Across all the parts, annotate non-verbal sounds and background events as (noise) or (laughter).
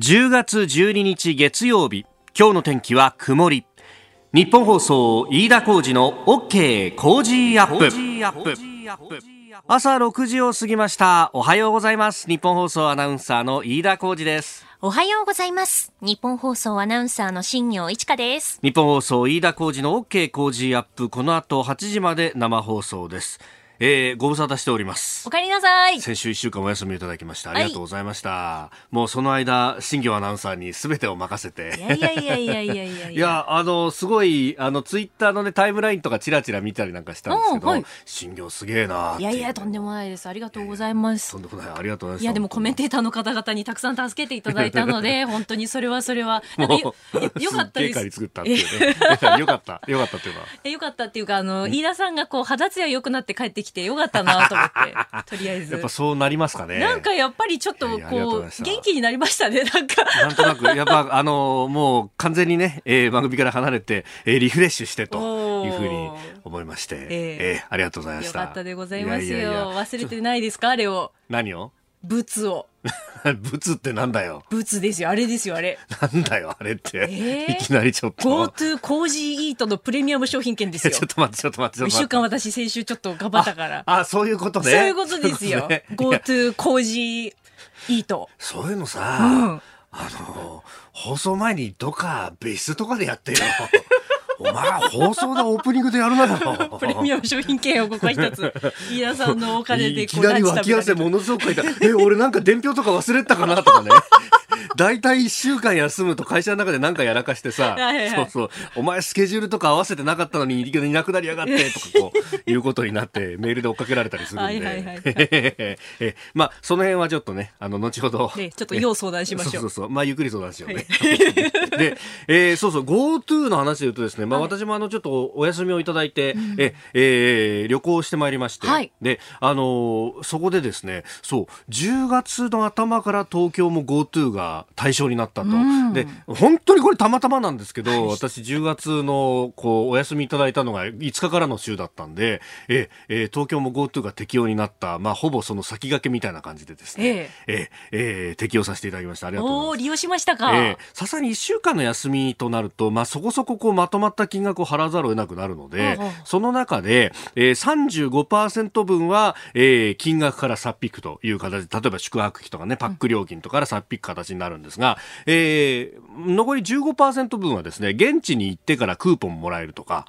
10月12日月曜日今日の天気は曇り。日本放送飯田浩二の OK 工事アップ。朝6時を過ぎました。おはようございます。日本放送アナウンサーの飯田浩二です。おはようございます。日本放送アナウンサーの新業一華です。日本放送飯田浩二の OK 工事アップ。この後8時まで生放送ですえー、ご無沙汰しております。お帰りなさい。先週一週間お休みいただきましたありがとうございました、はい、もうその間新業アナウンサーにすべてを任せて。いやいやいやいやいやいやいや。あのすごいあのツイッターのねタイムラインとかちらちら見たりなんかしたんですけど、はい、新業すげえないやいやとんでもないです。ありがとうございます、とんでもない。ありがとうございます。いやでもコメンテーターの方々にたくさん助けていただいたので本当にそれはそれは。(laughs) よ (laughs) よかったです。作ったっていうね。(laughs) よかった。よかったっていうのは。よかったっていうかあの飯田さんがこう肌ツヤ良くなって帰ってきてよかったなと思って (laughs) とりあえず。やっぱそうなりますかね。なんかやっぱりちょっとこう元気になりましたねなんか。なんとなくやっぱあのもう完全にね、えー、番組から離れて、えー、リフレッシュしてというふうに思いまして、えー、えー、ありがとうございました。よかったでございますよ。忘れてないですかあれを。何を？物を (laughs) 物ってなんだよ。物ですよ、あれですよ、あれ。なんだよ、あれって。えー、いきなりちょっと。GoTo コージーイートのプレミアム商品券ですよ。(laughs) ちょっと待って、ちょっと待って、一週間私、先週ちょっと頑張ったから。あ、そういうことね。そういうことですよ。(laughs) ね、GoTo コージーイート。そういうのさ、うん、あの、放送前にどっか別室とかでやってよ。お前放送でオープニングでやるなよ。(laughs) プレミアム商品券をここ一つ、(laughs) 飯田さんのお金でいきなり脇汗ものすごく書いた。え、俺なんか伝票とか忘れたかなとかね。大体1週間休むと会社の中で何かやらかしてさ、はいはい、そうそう、お前スケジュールとか合わせてなかったのにいなくなりやがってとかこう、いうことになってメールで追っかけられたりするんで。はいはいはい、(laughs) えまあ、その辺はちょっとね、あの、後ほど。ね、ちょっと要相談しましょう。(laughs) そうそうそう。まあ、ゆっくり相談しようね。(laughs) で、えー、そうそう、GoTo の話で言うとですね、まあ、私もあの、ちょっとお休みをいただいて、え、えー、旅行してまいりまして、はい、で、あのー、そこでですね、そう、10月の頭から東京も GoTo が対象になったと。で、本当にこれたまたまなんですけど、はい、私10月のこうお休みいただいたのが5日からの週だったんで、ええ東京も GoTo が適用になった、まあ、ほぼその先駆けみたいな感じでですね、ええええ適用させていただきました。ありがとうございます。利用しましたか。えさすがに1週間の休みとなると、まあ、そこそここうまとまった金額を払わざるを得なくなるので、その中で、えー、35%分は、えー、金額からさっ引くという形で、例えば宿泊費とかね、パック料金とかからさっ引く形になるんですが、えー、残り15%分はですね、現地に行ってからクーポンもらえるとか、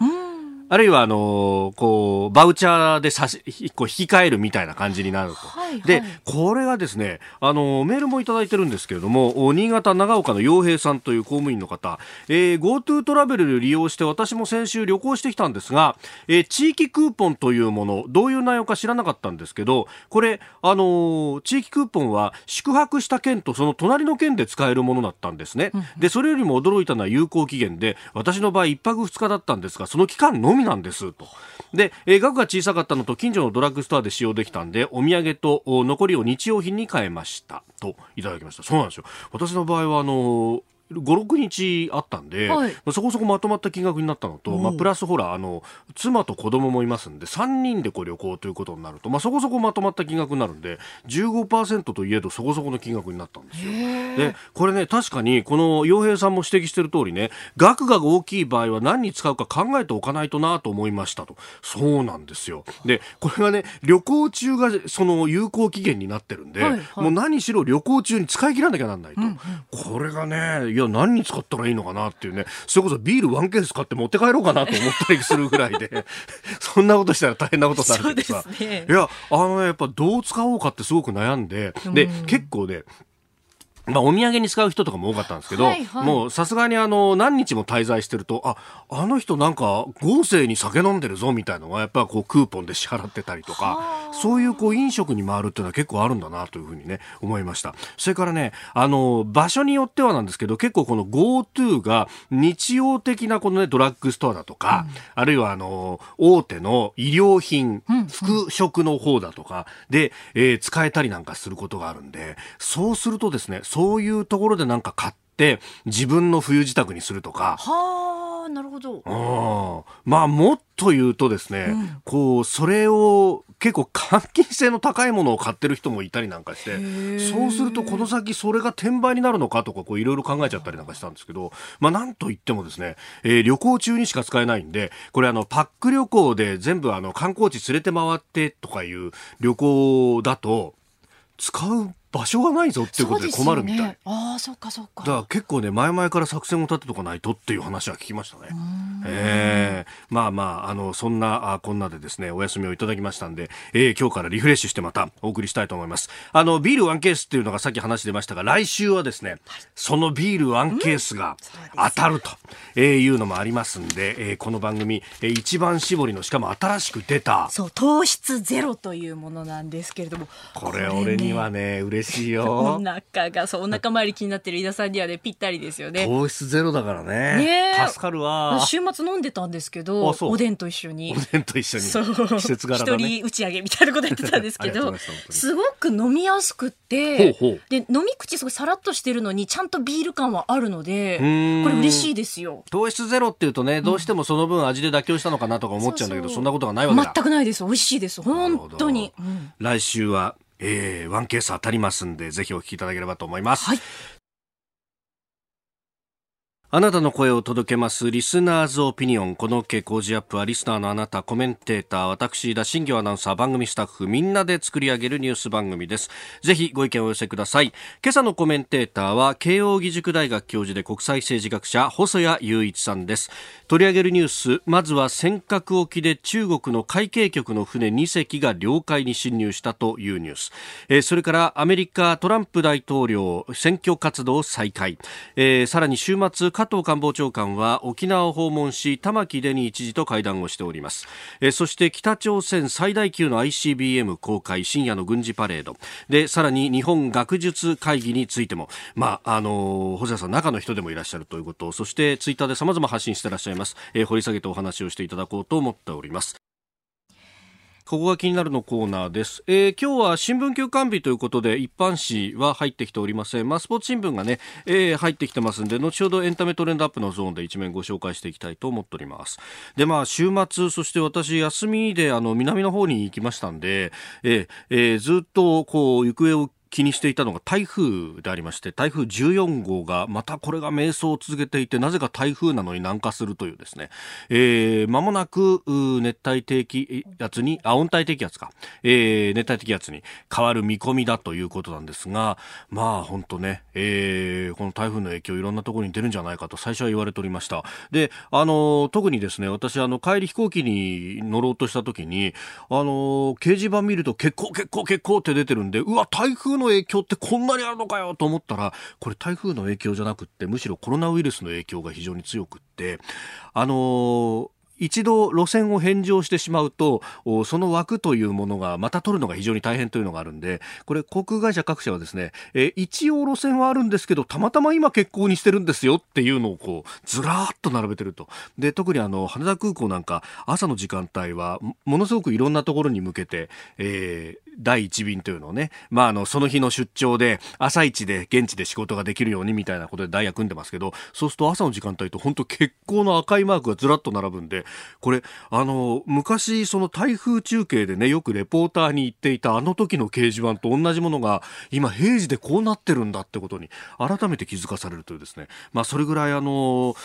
あるいは、あの、こう、バウチャーで差し、こう引き換えるみたいな感じになると。はいはい、で、これがですね、あの、メールもいただいてるんですけれども、新潟長岡の洋平さんという公務員の方、えー、GoTo トラベルで利用して私も先週旅行してきたんですが、えー、地域クーポンというもの、どういう内容か知らなかったんですけど、これ、あの、地域クーポンは宿泊した県とその隣の県で使えるものだったんですね。で、それよりも驚いたのは有効期限で、私の場合1泊2日だったんですが、その期間のみなんですと。で、え、額が小さかったのと近所のドラッグストアで使用できたんで、お土産と残りを日用品に変えましたといただきました。そうなんですよ。私の場合はあの56日あったんで、はい、そこそこまとまった金額になったのと、まあ、プラスほらあの妻と子供もいますんで3人でこう旅行ということになると、まあ、そこそこまとまった金額になるんで15%といえどそこそこの金額になったんですよ。でこれね確かにこの洋平さんも指摘してる通りね額が大きい場合は何に使うか考えておかないとなと思いましたと。そうなんですよ。でこれがね旅行中がその有効期限になってるんで、はいはい、もう何しろ旅行中に使い切らなきゃなんないと、うんうん、これがねや何に使ったらいいのかなっていうね。それこそビールワンケース買って持って帰ろうかなと思ったりするぐらいで。(laughs) そんなことしたら大変なことさ。れてさ、ね、いやあのねやっぱどう使おうかってすごく悩んで。で結構ねまあ、お土産に使う人とかも多かったんですけど、はいはい、もうさすがにあの何日も滞在してるとああの人なんか豪勢に酒飲んでるぞみたいなのがやっぱこうクーポンで支払ってたりとかそういうこう飲食に回るっていうのは結構あるんだなというふうにね思いました。それからねあの場所によってはなんですけど結構この GoTo が日用的なこのねドラッグストアだとか、うん、あるいはあの大手の医療品、うん、服飾の方だとかで、えー、使えたりなんかすることがあるんでそうするとですねそういうところでなんか買って自分の冬支度にするとか。ああ、なるほど。まあ、もっと言うとですね、うん、こう、それを結構換金性の高いものを買ってる人もいたりなんかして、そうするとこの先それが転売になるのかとか、こういろいろ考えちゃったりなんかしたんですけど、まあなんと言ってもですね、えー、旅行中にしか使えないんで、これあの、パック旅行で全部あの、観光地連れて回ってとかいう旅行だと、使う場所がないぞっていうことで困るみたい。ね、ああ、そっかそっか。だから結構ね、前々から作戦を立てとかないとっていう話は聞きましたね。ええー、まあまあ、あの、そんな、あこんなでですね、お休みをいただきましたんで、えー、今日からリフレッシュしてまたお送りしたいと思います。あの、ビールワンケースっていうのがさっき話出ましたが、来週はですね、そのビールワンケースが当たると、えいうのもありますんで、えー、この番組、えー、一番搾りの、しかも新しく出た。そう、糖質ゼロというものなんですけれども。これ、俺にはね、嬉しいよ。(laughs) 腹がそうお腹周り気になってる飯田さんにはねぴったりですよね。糖質ゼロだからね。ね助かるわ。週末飲んでたんですけどおでんと一緒に。おでんと一緒に。そう。季節柄だ、ね、一人打ち上げみたいなことやってたんですけどすごく飲みやすくてで飲み口すごいさらっとしてるのにちゃんとビール感はあるのでこれ嬉しいですよ。糖質ゼロっていうとねどうしてもその分味で妥協したのかなとか思っちゃうんだけど、そんなことがないわけだ。全くないです。美味しいです。本当に、うん、来週はえー、ワンケース当たりますんで、ぜひお聞きいただければと思います。はい。あなたの声を届けますリスナーズオピニオン。この OK 工事アップはリスナーのあなた、コメンテーター、私、田新業アナウンサー、番組スタッフ、みんなで作り上げるニュース番組です。ぜひご意見をお寄せください。今朝のコメンテーターは、慶応義塾大学教授で国際政治学者、細谷雄一さんです。取り上げるニュース、まずは尖閣沖で中国の海警局の船2隻が領海に侵入したというニュース。えー、それからアメリカトランプ大統領選挙活動再開。えー、さらに週末、加藤官房長官は沖縄を訪問し玉城デニー知事と会談をしております。えそして北朝鮮最大級の ICBM 公開深夜の軍事パレード。でさらに日本学術会議についても。まああの細谷さん中の人でもいらっしゃるということそしてツイッターで様々発信していらっしゃいます、え掘り下げてお話をしていただこうと思っております。ここが気になるのコーナーです。えー、今日は新聞休館日ということで、一般紙は入ってきておりません。まあ、スポーツ新聞がね、えー、入ってきてますんで、後ほどエンタメトレンドアップのゾーンで一面ご紹介していきたいと思っております。で、まあ、週末、そして私、休みで、あの、南の方に行きましたんで、えー、えー、ずっと、こう、行方を気にしていたのが台風でありまして台風14号がまたこれが迷走を続けていてなぜか台風なのに南下するというですね、えー、間もなく熱帯低気圧にあ温帯低気圧か、えー、熱帯低気圧に変わる見込みだということなんですがまあ本当ね、えー、この台風の影響いろんなところに出るんじゃないかと最初は言われておりました。であの特にですね私あの帰り飛行機に乗ろうとした時にあの掲示板見ると結構結構結構って出てるんでうわ台風の影響ってこんなにあるのかよと思ったら、これ台風の影響じゃなくって、むしろコロナウイルスの影響が非常に強くって、あのー一度路線を返上してしまうとその枠というものがまた取るのが非常に大変というのがあるんでこれ航空会社各社はですね、え一応路線はあるんですけどたまたま今欠航にしてるんですよっていうのをこうずらーっと並べてると。で特にあの羽田空港なんか朝の時間帯はものすごくいろんなところに向けて、えー、第1便というのをね、まあ、あのその日の出張で朝一で現地で仕事ができるようにみたいなことでダイヤ組んでますけどそうすると朝の時間帯と本当欠航の赤いマークがずらっと並ぶんでこれ、あの、昔、その台風中継でね、よくレポーターに言っていたあの時の掲示板と同じものが、今、平時でこうなってるんだってことに、改めて気づかされるというですね、まあ、それぐらい、あの、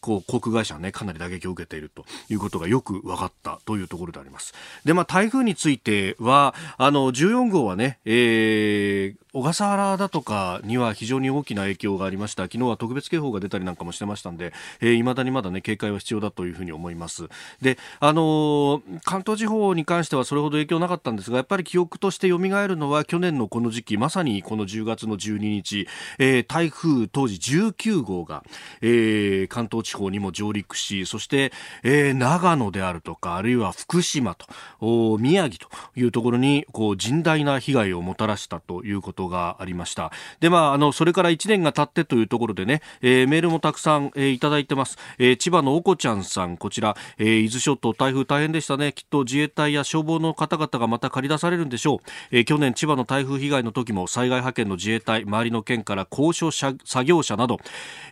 こう航空会社はねかなり打撃を受けているということがよく分かったというところであります。でまあ台風についてはあの14号はね、えー、小笠原だとかには非常に大きな影響がありました。昨日は特別警報が出たりなんかもしてましたんで、えー、だにまだね警戒は必要だというふうに思います。であのー、関東地方に関してはそれほど影響なかったんですがやっぱり記憶として蘇るのは去年のこの時期まさにこの10月の12日、えー、台風当時19号が、えー、関東地方にも上陸しそして、えー、長野であるとかあるいは福島と宮城というところにこう甚大な被害をもたらしたということがありました。でまああのそれから1年が経ってというところでね、えー、メールもたくさん、えー、いただいてます、えー、千葉のおこちゃんさんこちら、えー、伊豆諸島台風大変でしたね。きっと自衛隊や消防の方々がまた借り出されるんでしょう、えー、去年千葉の台風被害の時も災害派遣の自衛隊周りの県から高所作業車など、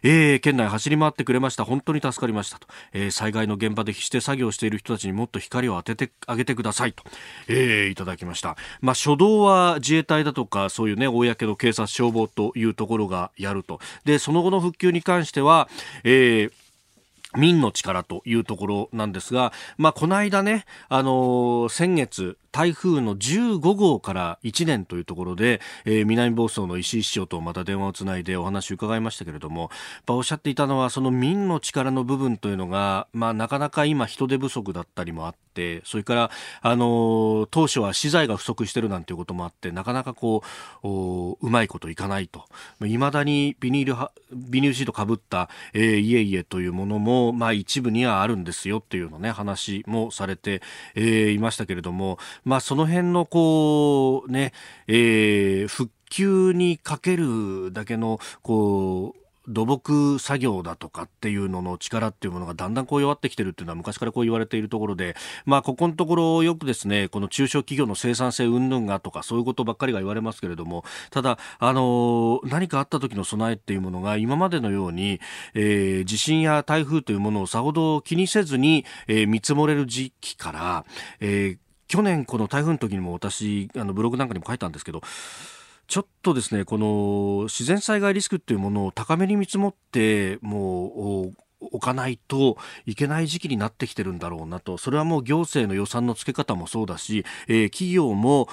えー、県内走り回ってくれました。本当に助かりましたと、えー、災害の現場で必死で作業している人たちにもっと光を当ててあげてくださいと、えー、いただきました。まあ初動は自衛隊だとかそういうね公の警察消防というところがやると。でその後の復旧に関しては、えー民の力というところなんですが、まあ、この間ね、あのー、先月、台風の15号から1年というところで、えー、南房総の石井市長とまた電話をつないでお話を伺いましたけれども、おっしゃっていたのはその民の力の部分というのが、まあ、なかなか今人手不足だったりもあってそれから、あの当初は資材が不足してるなんていうこともあってなかなかこううまいこといかないと。いまだにビニールビニールシートかぶった、えー、家々というものも、まあ、一部にはあるんですよっていうのね話もされて、えー、いましたけれどもまあ、その辺のこうね、えー、復旧にかけるだけのこう土木作業だとかっていうのの力っていうものがだんだんこう弱ってきてるっていうのは昔からこう言われているところで、まあ、ここのところよくですねこの中小企業の生産性云々がとかそういうことばっかりが言われますけれどもただ、あの何かあった時の備えっていうものが今までのように、えー、地震や台風というものをさほど気にせずに、えー、見積もれる時期から、えー去年この台風の時にも私あのブログなんかにも書いたんですけどちょっとですねこの自然災害リスクっていうものを高めに見積もってもう置かないといけない時期になってきてるんだろうなと。それはもう行政の予算の付け方もそうだし、えー、企業も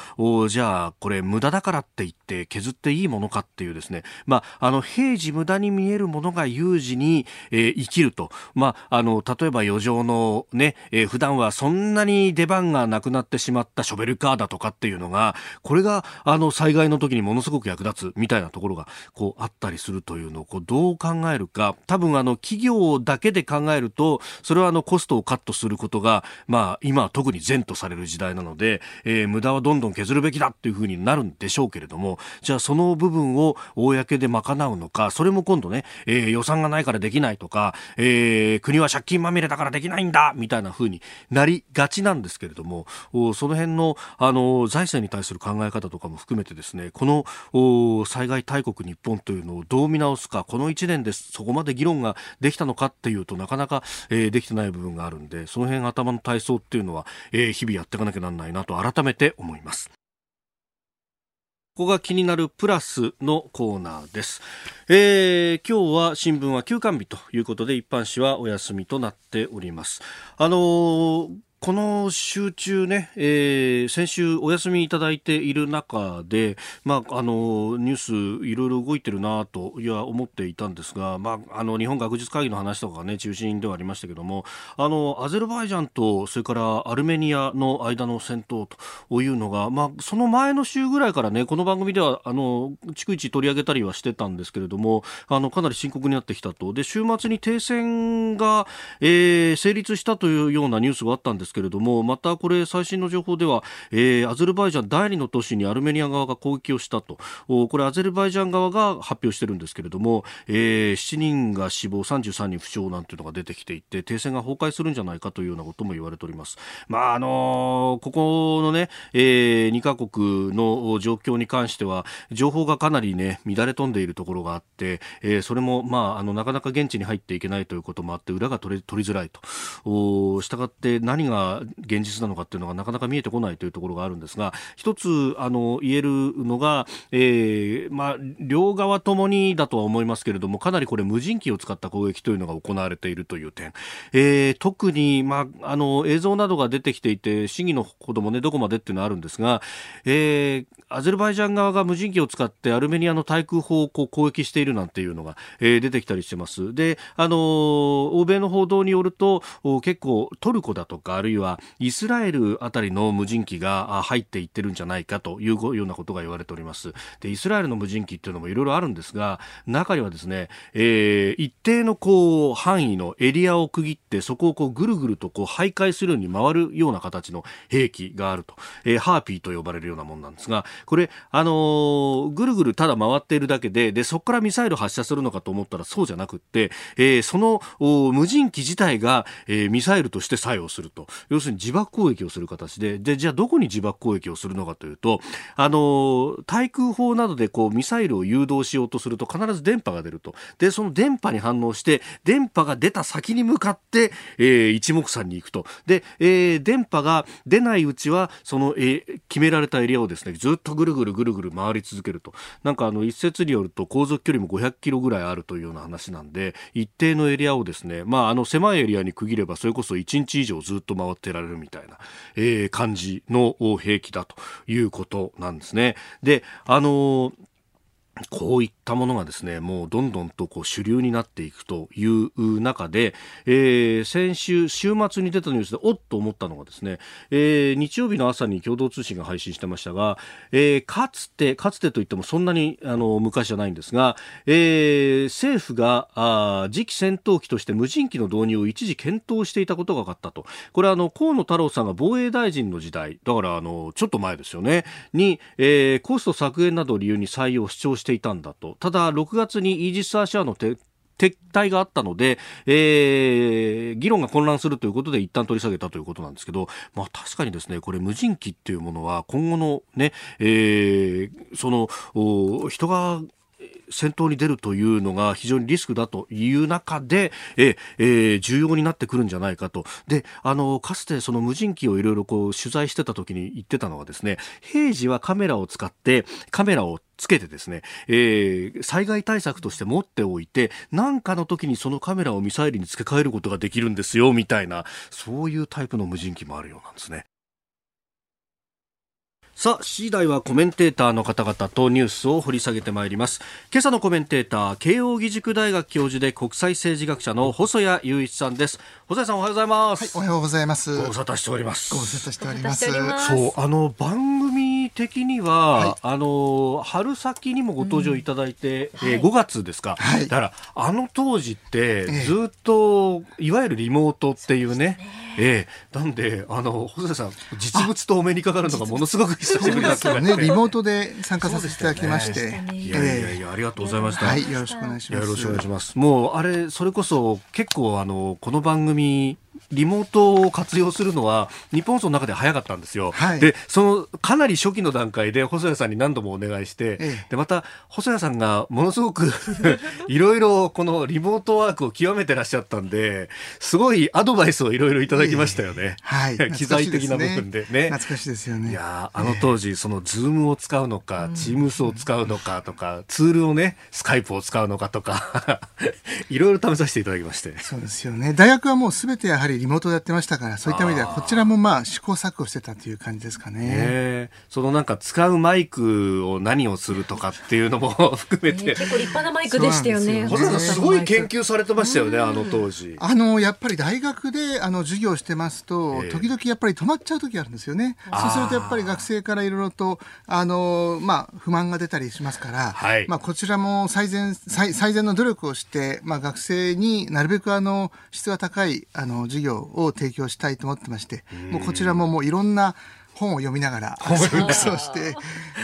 じゃあこれ無駄だからって言って削っていいものかっていうですね、まあ、あの平時無駄に見えるものが有事に、えー、生きると、まあ、あの例えば余剰のね、えー、普段はそんなに出番がなくなってしまったショベルカーだとかっていうのがこれがあの災害の時にものすごく役立つみたいなところがこうあったりするというのをこうどう考えるか。多分あの企業だけで考えるとそれはあのコストをカットすることが、まあ、今は特に善とされる時代なので、えー、無駄はどんどん削るべきだっていうふうになるんでしょうけれどもじゃあその部分を公で賄うのかそれも今度ね、えー、予算がないからできないとか、えー、国は借金まみれだからできないんだみたいなふうになりがちなんですけれどもその辺のあの財政に対する考え方とかも含めてですねこの災害大国日本というのをどう見直すかこの1年でそこまで議論ができたのかっていうとなかなか、えー、できてない部分があるんでその辺頭の体操っていうのは、えー、日々やっていかなきゃなんないなと改めて思います。ここが気になるプラスのコーナーです。えー、今日は新聞は休刊日ということで一般紙はお休みとなっております。あのーこの集中ね、えー、先週お休みいただいている中で、まあ、あの、ニュースいろいろ動いてるなと、いや、思っていたんですが、まあ、あの、日本学術会議の話とかがね、中心ではありましたけども、あの、アゼルバイジャンと、それからアルメニアの間の戦闘というのが、まあ、その前の週ぐらいからね、この番組では、あの、逐一取り上げたりはしてたんですけれども、あの、かなり深刻になってきたと。で、週末に停戦が、えー、成立したというようなニュースがあったんですけれどもまたこれ最新の情報では、えー、アゼルバイジャン第2の都市にアルメニア側が攻撃をしたとこれアゼルバイジャン側が発表してるんですけれども、えー、7人が死亡33人負傷なんていうのが出てきていて停戦が崩壊するんじゃないかというようなことも言われております。まああのー、ここのね、えー、2カ国の状況に関しては情報がかなりね乱れ飛んでいるところがあって、えー、それもまああのなかなか現地に入っていけないということもあって裏が取れ取りづらいとしたがって何が現実なのかっていうのがなかなか見えてこないというところがあるんですが一つあの言えるのが、えーまあ、両側ともにだとは思いますけれどもかなりこれ無人機を使った攻撃というのが行われているという点、えー、特に、まあ、あの映像などが出てきていて市議のほども、ね、どこまでっていうのはあるんですが、えー、アゼルバイジャン側が無人機を使ってアルメニアの対空砲をこう攻撃しているなんていうのが、えー、出てきたりしてます。で、あの欧米の報道によると結構トルコだとかるいはイスラエルあたりの無人機が入っていってるんじゃないかというようなことが言われております。でイスラエルの無人機っていうのもいろいろあるんですが中にはですね、えー、一定のこう範囲のエリアを区切ってそこをこうぐるぐるとこう徘徊するように回るような形の兵器があると、えー、ハーピーと呼ばれるようなもんなんですがこれあのー、ぐるぐるただ回っているだけででそこからミサイル発射するのかと思ったらそうじゃなくって、えー、その無人機自体が、えー、ミサイルとして作用すると。要するに自爆攻撃をする形ででじゃあどこに自爆攻撃をするのかというとあの対空砲などでこうミサイルを誘導しようとすると必ず電波が出ると。でその電波に反応して電波が出た先に向かって、えー、一目散に行くと。で、えー、電波が出ないうちはその、えー、決められたエリアをですねずっとぐるぐるぐるぐる回り続けると。なんかあの一説によると航続距離も500キロぐらいあるというような話なんで一定のエリアをですねまああの狭いエリアに区切ればそれこそ1日以上ずっと回回ってられるみたいな、えー、感じの兵器だということなんですね。であのーこういったものがですね、もうどんどんとこう主流になっていくという中で、えー、先週、週末に出たニュースで、おっと思ったのがですね、えー、日曜日の朝に共同通信が配信してましたが、えー、かつて、かつてといってもそんなにあの昔じゃないんですが、えー、政府があ次期戦闘機として無人機の導入を一時検討していたことが分かったと。これはあの、河野太郎さんが防衛大臣の時代、だからあの、ちょっと前ですよね、に、えー、コスト削減などを理由に採用を主張してしていたんだと。ただ、6月にイージス・アシャアの撤退があったので、えー、議論が混乱するということで一旦取り下げたということなんですけど、まあ確かにですね、これ無人機っていうものは今後のね、えー、その、人が先頭に出るというのが非常にリスクだという中で、ええー、重要になってくるんじゃないかと。で、あの、かつてその無人機をいろいろこう取材してた時に言ってたのはですね、平時はカメラを使って、カメラをつけてですね、えー、災害対策として持っておいて、何かの時にそのカメラをミサイルに付け替えることができるんですよ、みたいな、そういうタイプの無人機もあるようなんですね。さあ、次第はコメンテーターの方々とニュースを掘り下げてまいります。今朝のコメンテーター、慶應義塾大学教授で国際政治学者の細谷雄一さんです。細谷さんおはようございます。はい、おはようございます。ご無沙汰しております。ご無沙汰しております。そう、あの、番組的には、はい、あの、春先にもご登場いただいて、うん、えー、5月ですか。はい、だから、あの当時って、ずっと、いわゆるリモートっていうね、ええなんで、あの、細谷さん、実物とお目にかかるのがものすごく久しぶりだったね、リモートで参加させていただきまして。ね、いやいやいや、ありがとうございました。はい、よろしくお願いします。よろしくお願いします。もう、あれ、それこそ、結構、あの、この番組、リモートを活用するのはニッポン放送の中で早かったんですよ、はい、でそのかなり初期の段階で細谷さんに何度もお願いして、ええ、でまた細谷さんがものすごく (laughs) いろいろこのリモートワークを極めてらっしゃったんですごいアドバイスをいろいろいただきましたよね、え、はい、機材的な部分でね。懐かしいですよね。いやあの当時そのズームを使うのか、チームスを使うのかとかツールをねスカイプを使うのかとか (laughs) いろいろ試させていただきまして。そうですよね。大学はもうすべてやはりリモートでやってましたからそういった意味ではこちらもまあ試行錯誤してたという感じですかね。そのなんか使うマイクを何をするとかっていうのも (laughs) 含めて、結構立派なマイクでしたよね。すごい研究されてましたよねあの当時。あのやっぱり大学であの授業してますと、時々やっぱり止まっちゃう時あるんですよね。そうするとやっぱり学生からいろいろとあのまあ不満が出たりしますから、はい、まあこちらも最善最最善の努力をしてまあ学生になるべくあの質が高いあの授業を提供したいと思ってまして、もうこちらももういろんな本を読みながら (laughs) そうして、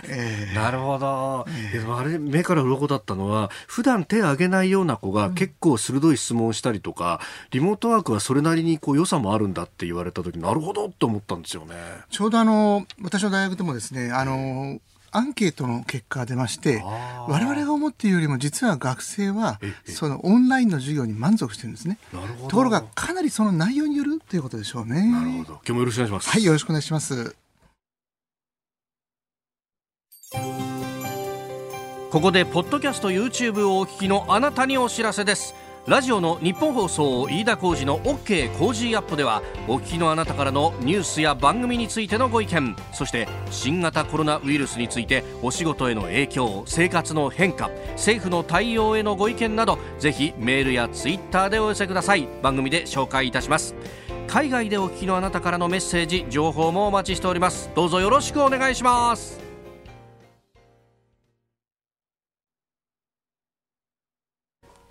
えー、なるほど、えー、あれ目から鱗だったのは普段手を挙げないような子が結構鋭い質問をしたりとか、うん、リモートワークはそれなりにこう良さもあるんだって言われた時なるほどと思ったんですよね。ちょうどあの私の大学でもですねあのアンケートの結果が出まして我々が思っているよりも実は学生はそのオンラインの授業に満足してるんですね。ところがかなりその内容によるということでしょうね。なるほど。今日もよろしくお願いします。はいよろしくお願いします。ここでポッドキャスト YouTube をお聞きのあなたにお知らせですラジオのニッポン放送飯田浩司の OK コージーアップではお聞きのあなたからのニュースや番組についてのご意見そして新型コロナウイルスについてお仕事への影響生活の変化政府の対応へのご意見などぜひメールやツイッターでお寄せください。番組で紹介いたします。海外でお聞きのあなたからのメッセージ情報もお待ちしております。どうぞよろしくお願いします。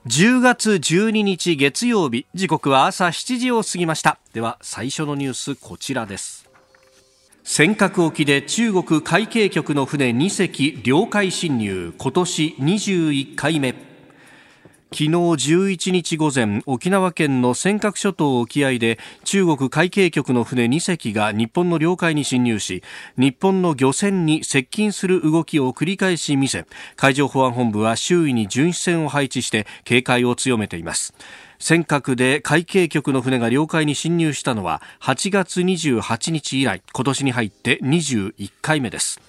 10月12日月曜日時刻は朝7時を過ぎました。では最初のニュースこちらです。尖閣沖で中国海警局の船2隻領海侵入今年21回目。昨日11日午前沖縄県の尖閣諸島沖合で中国海警局の船2隻が日本の領海に侵入し日本の漁船に接近する動きを繰り返し見せ海上保安本部は周囲に巡視船を配置して警戒を強めています。尖閣で海警局の船が領海に侵入したのは8月28日以来今年に入って21回目です。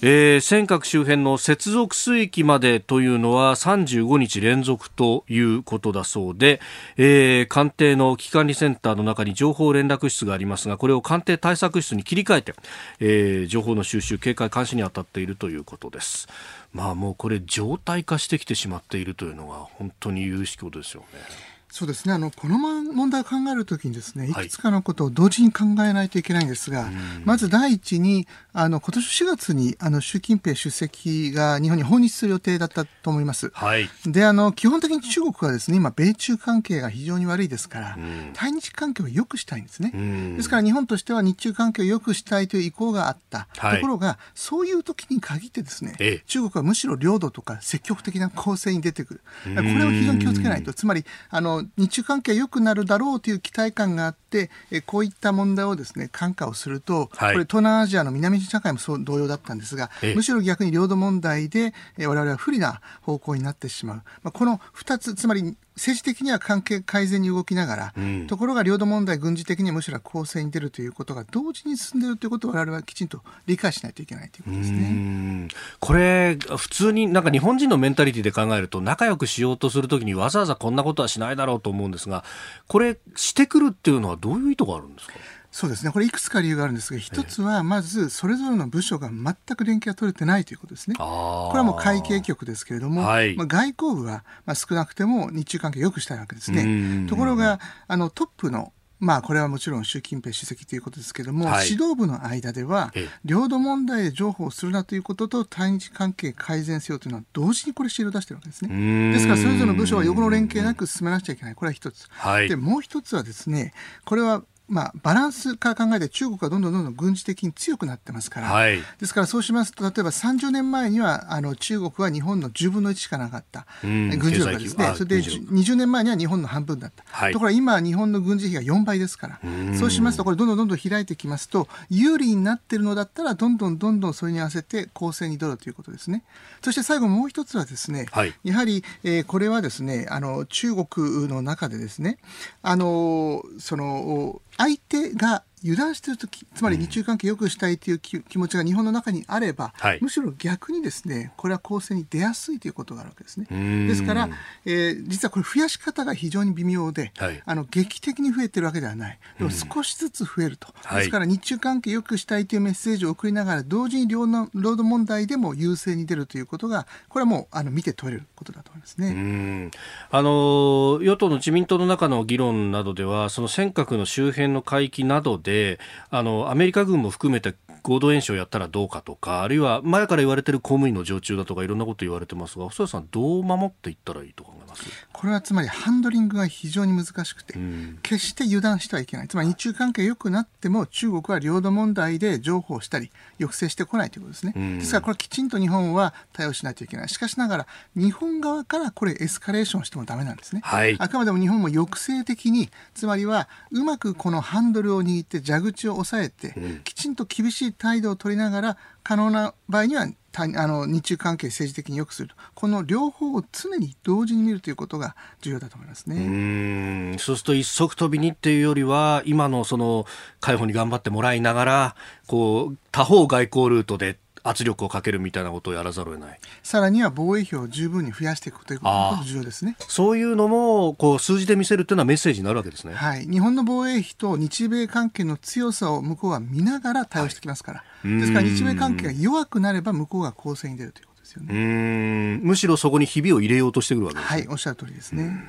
えー、尖閣周辺の接続水域までというのは35日連続ということだそうで、えー、官邸の危機管理センターの中に情報連絡室がありますがこれを官邸対策室に切り替えて、えー、情報の収集警戒監視に当たっているということです。まあもうこれ常態化してきてしまっているというのが本当に有識ことですよね。そうですね。あのこの問題を考えるときにですねい。くつかのことを同時に考えないといけないんですが、はい、まず第一にあの今年4月にあの習近平主席が日本に訪日する予定だったと思います。はい、であの基本的に中国はですね今米中関係が非常に悪いですから、対日関係を良くしたいんですね。ですから日本としては日中関係を良くしたいという意向があった、はい、ところがそういう時に限ってですね、ええ、中国はむしろ領土とか積極的な攻勢に出てくる。これを非常に気をつけないと。つまりあの日中関係が良くなるだろうという期待感があって、えこういった問題をですね、看過をすると、はい、これ東南アジアの南社会もそう同様だったんですが、むしろ逆に領土問題で、え我々は不利な方向になってしまう。まあ、この2つ、つまり政治的には関係改善に動きながら、うん、ところが領土問題、軍事的にはむしろ攻勢に出るということが同時に進んでいるということを我々はきちんと理解しないといけないということですね。これ、普通になんか日本人のメンタリティで考えると、仲良くしようとするときにわざわざこんなことはしないだろうと思うんですが、これ、してくるっていうのは、どういう意図があるんですか？そうですね。これいくつか理由があるんですが、一つはまずそれぞれの部署が全く連携が取れてないということですね。これはもう会計局ですけれども、はい、まあ、外交部はまあ少なくても日中関係を良くしたいわけですね。ところが、あのトップのまあ、これはもちろん習近平主席ということですけれども、はい、指導部の間では、領土問題で譲歩するなということと、対日関係改善せよというのは、同時にこれ、指導を出しているわけですね。ですから、それぞれの部署は横の連携なく進めなくちゃいけない、これは一つ。はい、でもう一つはですね、これはまあ、バランスから考えて中国はどんどんどんどん軍事的に強くなってますから、はい、ですからそうしますと例えば30年前にはあの中国は日本の10分の1しかなかった、軍事力がですね。それで20年前には日本の半分だった、はい、ところが今日本の軍事費が4倍ですから。そうしますとこれどんどんどんどん開いてきますと有利になっているのだったらどんどんどんどんそれに合わせて攻勢に出るということですね。そして最後もう一つはですね、はい、やはり、えー、これはですねあの中国の中でですねあのその相手が油断している時つまり日中関係を良くしたいという気持ちが日本の中にあれば、はい、むしろ逆にですねこれは攻勢に出やすいということがあるわけですね。ですから、えー、実はこれ増やし方が非常に微妙で、はい、あの劇的に増えてるわけではない。でも少しずつ増えると、ですから日中関係を良くしたいというメッセージを送りながら同時に領土問題でも優勢に出るということがこれはもうあの見て取れることだと思いますね。あの与党の自民党の中の議論などではその尖閣の周辺の海域などでであのアメリカ軍も含めて合同演習をやったらどうかとかあるいは前から言われている公務員の常駐だとかいろんなこと言われてますが細谷さんどう守っていったらいいと考えます？これはつまりハンドリングが非常に難しくて、うん、決して油断してはいけない。つまり日中関係良くなっても中国は領土問題で譲歩したり抑制してこないということですね、うん、ですからこれきちんと日本は対応しないといけない。しかしながら日本側からこれエスカレーションしてもだめなんですね、はい、あくまでも日本も抑制的につまりはうまくこのハンドルを握って蛇口を押さえて、うん、きちんと厳しい態度を取りながら可能な場合にはあの日中関係政治的に良くするこの両方を常に同時に見るということが重要だと思いますね。うん。そうすると一足飛びにっていうよりは今のその解放に頑張ってもらいながらこう他方外交ルートで圧力をかけるみたいなことをやらざるを得ない。さらには防衛費を十分に増やしていくということが重要ですね。そういうのもこう数字で見せるというのはメッセージになるわけですね、はい、日本の防衛費と日米関係の強さを向こうは見ながら対応してきますから、はい、ですから日米関係が弱くなれば向こうが攻勢に出るということですよね。むしろそこにひびを入れようとしてくるわけです、ね、はい。おっしゃる通りですね。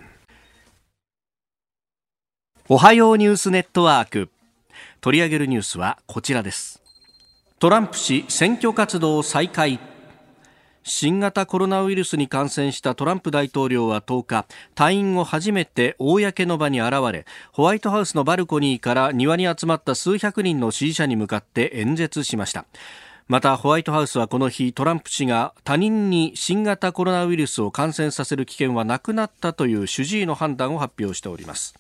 おはようニュースネットワーク。取り上げるニュースはこちらですトランプ氏選挙活動再開。新型コロナウイルスに感染したトランプ大統領は10日退院後初めて公の場に現れホワイトハウスのバルコニーから庭に集まった数百人の支持者に向かって演説しました。またホワイトハウスはこの日トランプ氏が他人に新型コロナウイルスを感染させる危険はなくなったという主治医の判断を発表しております。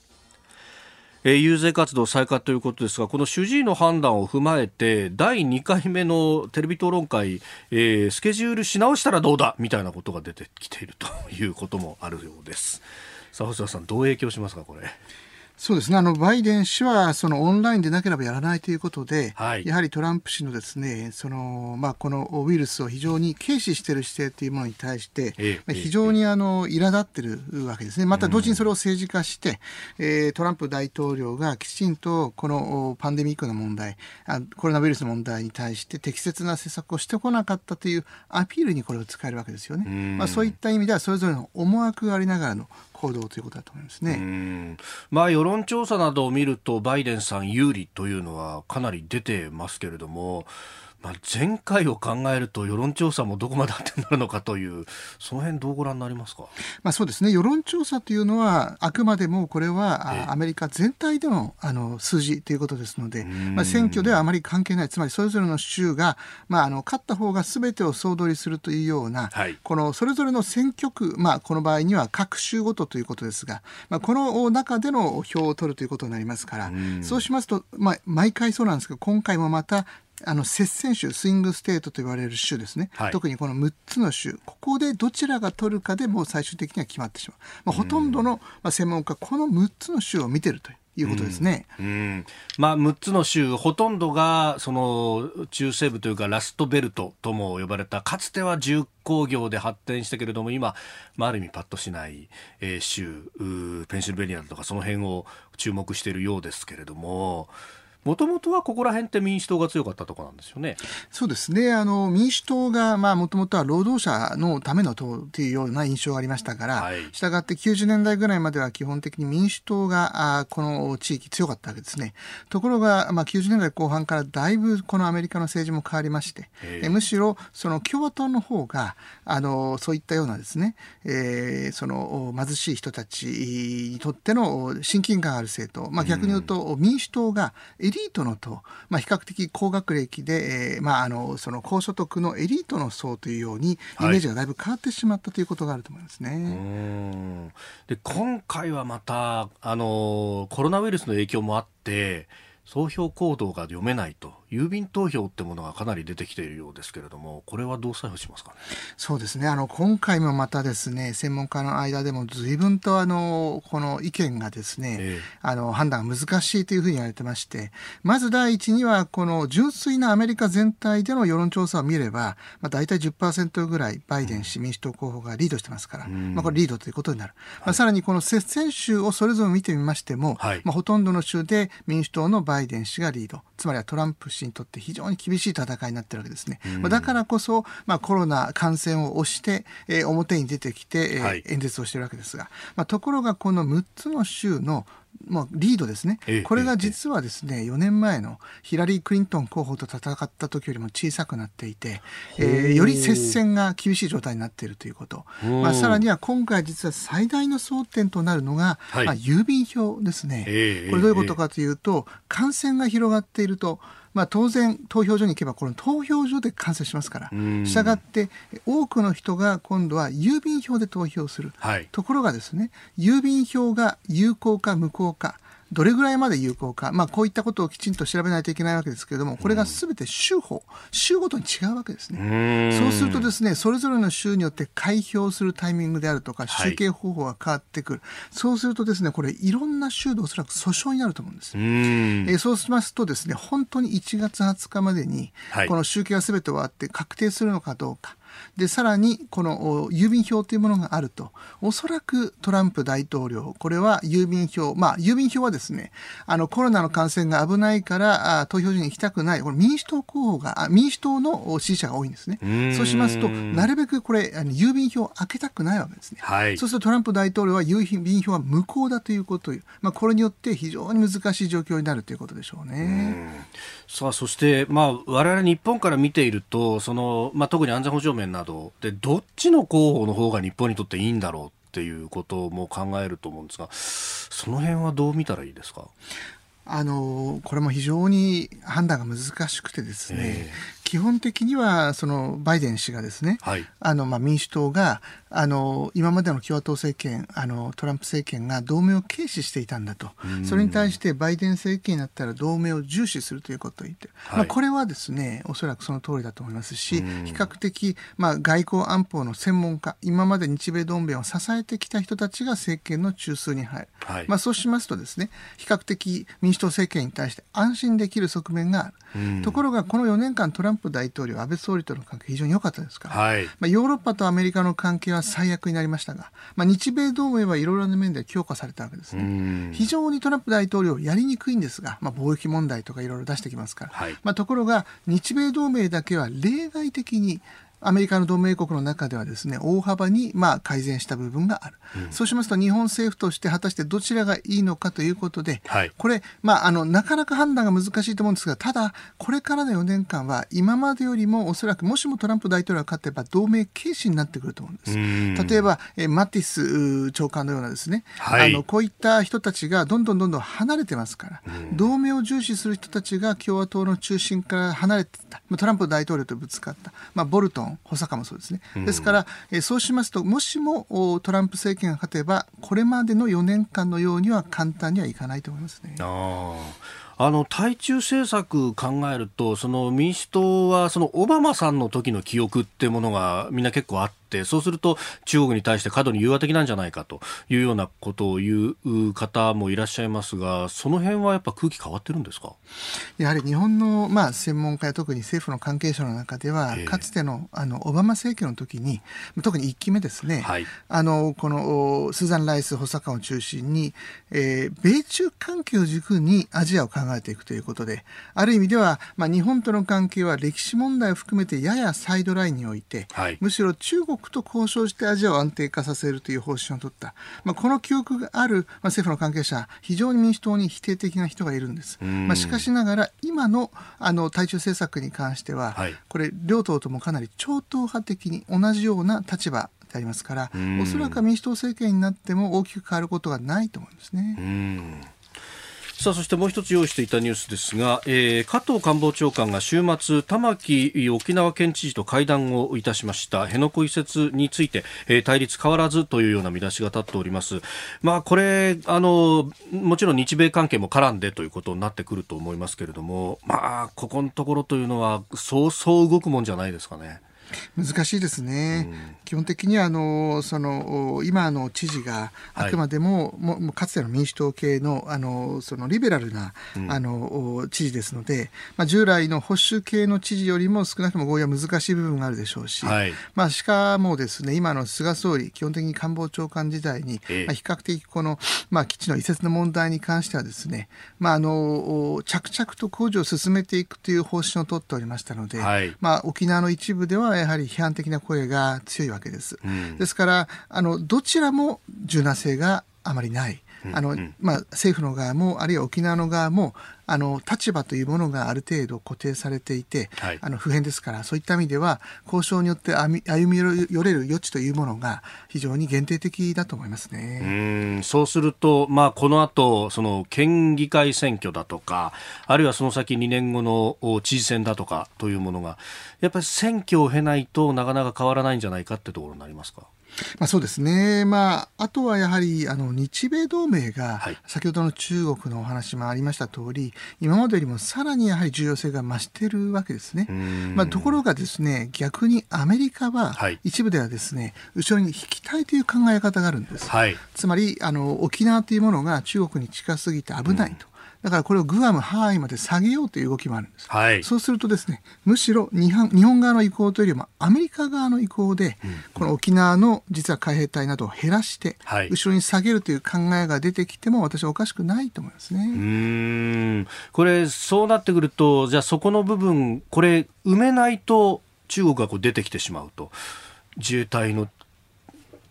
えー、遊説活動再開ということですがこの主治医の判断を踏まえて第2回目のテレビ討論会、えー、スケジュールし直したらどうだ？みたいなことが出てきているということもあるようです。さあ細田さんどう影響しますかこれ？そうですね。あのバイデン氏はそのオンラインでなければやらないということで、はい、やはりトランプ氏のですねその、まあ、このウイルスを非常に軽視している姿勢というものに対して、ええ、非常にあの苛立っているわけですね、また同時にそれを政治化して、うん、えー、トランプ大統領がきちんとこのパンデミックの問題あ、コロナウイルスの問題に対して適切な施策をしてこなかったというアピールにこれを使えるわけですよね。うん、まあ、そういった意味ではそれぞれの思惑がありながらの行動ということだと思いますね。まあ世論調査などを見るとバイデンさん有利というのはかなり出てますけれども。まあ、前回を考えると世論調査もどこまで当てになるのかというその辺どうご覧になりますか、まあ、そうですね。世論調査というのはあくまでもこれはアメリカ全体でのあの数字ということですので、まあ、選挙ではあまり関係ないつまりそれぞれの州が、まあ、あの勝った方がすべてを総取りするというような、はい、このそれぞれの選挙区、まあ、この場合には各州ごとということですが、まあ、この中での票を取るということになりますからそうしますと、まあ、毎回そうなんですけど今回もまたあの接戦州 swing state と言われる州ですね、はい、特にこの6つの州ここでどちらが取るかでもう最終的には決まってしまう、まあ、ほとんどの専門家この6つの州を見てるという。いうことですね、うん、うん、まあ、6つの州、ほとんどがその中西部というかラストベルトとも呼ばれたかつては重工業で発展したけれども今、まあ、ある意味パッとしない、えー、州ペンシルベニアとかその辺を注目しているようですけれども。もともとはここら辺って民主党が強かったところなんですよね。そうですね。あの民主党がまあもともとは労働者のための党というような印象がありましたから、はい、したがって90年代ぐらいまでは基本的に民主党があこの地域強かったわけですね。ところがまあ90年代後半からだいぶこのアメリカの政治も変わりまして、えむしろその共和党の方があのそういったようなですね、えー、その貧しい人たちにとっての親近感ある政党、まあ逆に言うと民主党がエリートの党、まあ、比較的高学歴で、えーまあ、あのその高所得のエリートの層というようにイメージがだいぶ変わってしまったということがあると思いますね。で今回はまたあのコロナウイルスの影響もあって総票行動が読めないと郵便投票ってものがかなり出てきているようですけれどもこれはどう採用しますかね？そうですね。あの今回もまたですね専門家の間でも随分とあのこの意見がですね、ええ、あの判断が難しいというふうに言われてましてまず第一にはこの純粋なアメリカ全体での世論調査を見れば、まあ、大体10%ぐらいバイデン氏、民主党候補がリードしてますから、うん、まあ、これリードということになる、はい、まあ、さらにこの接戦州をそれぞれ見てみましても、はい、まあ、ほとんどの州で民主党のバイデン氏がリード。つまりはトランプ氏にとって非常に厳しい戦いになってるわけですね。うん、だからこそ、まあ、コロナ感染を押して、えー、表に出てきて、えー、はい、演説をしているわけですが、まあ、ところがこの6つの州のまあ、リードですね、これが実はですね、4年前のヒラリー・クリントン候補と戦った時よりも小さくなっていて、えー、より接戦が厳しい状態になっているということ、まあ、さらには今回実は最大の争点となるのが、はい、まあ、郵便票ですね、これどういうことかというと、感染が広がっていると、まあ、当然投票所に行けばこの投票所で感染しますからしたがって多くの人が今度は郵便票で投票する、はい、ところがですね郵便票が有効か無効かどれぐらいまで有効か、まあ、こういったことをきちんと調べないといけないわけですけれども、これがすべて州法、州ごとに違うわけですね。そうするとですね、それぞれの州によって開票するタイミングであるとか、集計方法が変わってくる。はい、そうするとですね、これ、いろんな州でおそらく訴訟になると思うんです。えー、そうしますとですね、本当に1月20日までに、この集計がすべて終わって確定するのかどうか。でさらにこの郵便票というものがあると。おそらくトランプ大統領これは郵便票まあ郵便票はですねあのコロナの感染が危ないからあ投票所に行きたくない。これ民主党候補があ民主党の支持者が多いんですね。そうしますとなるべくこれ郵便票を開けたくないわけですね、はい、そうするとトランプ大統領は郵便票は無効だということまあ、これによって非常に難しい状況になるということでしょうね。うさあそして、まあ、我々日本から見ているとその、まあ、特に安全保障面などでどっちの候補の方が日本にとっていいんだろうっていうことも考えると思うんですがその辺はどう見たらいいですか？あのこれも非常に判断が難しくてですね、えー、基本的にはそのバイデン氏がですね、はい、あのまあ民主党があの今までの共和党政権あのトランプ政権が同盟を軽視していたんだと。それに対してバイデン政権になったら同盟を重視するということを言って、はい、まあ、これはですねおそらくその通りだと思いますし比較的、まあ、外交安保の専門家今まで日米同盟を支えてきた人たちが政権の中枢に入る、はい、まあ、そうしますとですね比較的民主党政権に対して安心できる側面がある。ところがこの4年間トランプ大統領安倍総理との関係非常に良かったですから、はい、まあ、ヨーロッパとアメリカの関係は最悪になりましたが、まあ、日米同盟はいろいろな面で強化されたわけですね。非常にトランプ大統領やりにくいんですが、まあ、貿易問題とかいろいろ出してきますから、はい、まあ、ところが日米同盟だけは例外的にアメリカの同盟国の中ではですね大幅にまあ改善した部分がある、うん、そうしますと日本政府として果たしてどちらがいいのかということで、はい、これ、まあ、あのなかなか判断が難しいと思うんですがただこれからの4年間は今までよりもおそらくもしもトランプ大統領が勝てば同盟軽視になってくると思うんです。例えばえマティス長官のようなですね、はい、あのこういった人たちがどんどんどんどん離れてますから、同盟を重視する人たちが共和党の中心から離れてた。トランプ大統領とぶつかった、まあ、ボルトン補佐官もそうですね。ですから、えそうしますと、もしもトランプ政権が勝てば、これまでの4年間のようには簡単にはいかないと思いますね。ああの対中政策考えると、その民主党はそのオバマさんの時の記憶っていうものがみんな結構あっ、そうすると中国に対して過度に融和的なんじゃないかというようなことを言う方もいらっしゃいますが、その辺はやっぱ空気変わってるんですか？やはり日本の、まあ、専門家や特に政府の関係者の中では、かつてのあのオバマ政権の時に、特に1期目ですね、はい、あのこのスーザン・ライス補佐官を中心に、えー、米中関係を軸にアジアを考えていくということで、ある意味では、まあ、日本との関係は歴史問題を含めてややサイドラインにおいて、はい、むしろ中国と交渉してアジアを安定化させるという方針を取った、まあ、この記憶がある、まあ、政府の関係者非常に民主党に否定的な人がいるんです、まあ、しかしながら今のあの対中政策に関しては、はい、これ両党ともかなり超党派的に同じような立場でありますからおそらく民主党政権になっても大きく変わることがないと思うんですね。さあそしてもう一つ用意していたニュースですが、えー、加藤官房長官が週末玉城沖縄県知事と会談をいたしました。辺野古移設について、えー、対立変わらずというような見出しが立っております。まあこれあのもちろん日米関係も絡んでということになってくると思いますけれどもまあここのところというのはそうそう動くもんじゃないですかね。難しいですね、うん、基本的にはあのその今の知事があくまでもはい、もかつての民主党系のあのそのリベラルな、うん、あの知事ですので、まあ、従来の保守系の知事よりも少なくとも合意は難しい部分があるでしょうし、はい、まあ、しかもですね今の菅総理基本的に官房長官時代に、ええ、まあ、比較的この、まあ、基地の移設の問題に関してはですね、まあ、あの着々と工事を進めていくという方針を取っておりましたので、はい、まあ、沖縄の一部ではやはり批判的な声が強いわけです。うん、ですからあのどちらも柔軟性があまりない。あのまあ、政府の側もあるいは沖縄の側もあの立場というものがある程度固定されていて、はい、あの普遍ですからそういった意味では交渉によって歩み寄れる余地というものが非常に限定的だと思いますね。うん。そうすると、まあ、この後その県議会選挙だとかあるいはその先2年後の知事選だとかというものがやっぱり選挙を経ないとなかなか変わらないんじゃないかってところになりますか？まあ、そうですね、まあ、あとはやはりあの日米同盟が、先ほどの中国のお話もありました通り、今までよりもさらにやはり重要性が増しているわけですね。まあ、ところがですね、逆にアメリカは、一部ではですね、後ろに引きたいという考え方があるんです。はい、つまりあの沖縄というものが中国に近すぎて危ないと。だからこれをグアム、ハワイまで下げようという動きもあるんです。はい、そうするとですね、むしろ日本日本側の意向というよりもアメリカ側の意向で、うん、この沖縄の実は海兵隊などを減らして、はい、後ろに下げるという考えが出てきても私はおかしくないと思いますね。うん。これそうなってくるとじゃあそこの部分これ埋めないと中国がこう出てきてしまうと。自衛隊の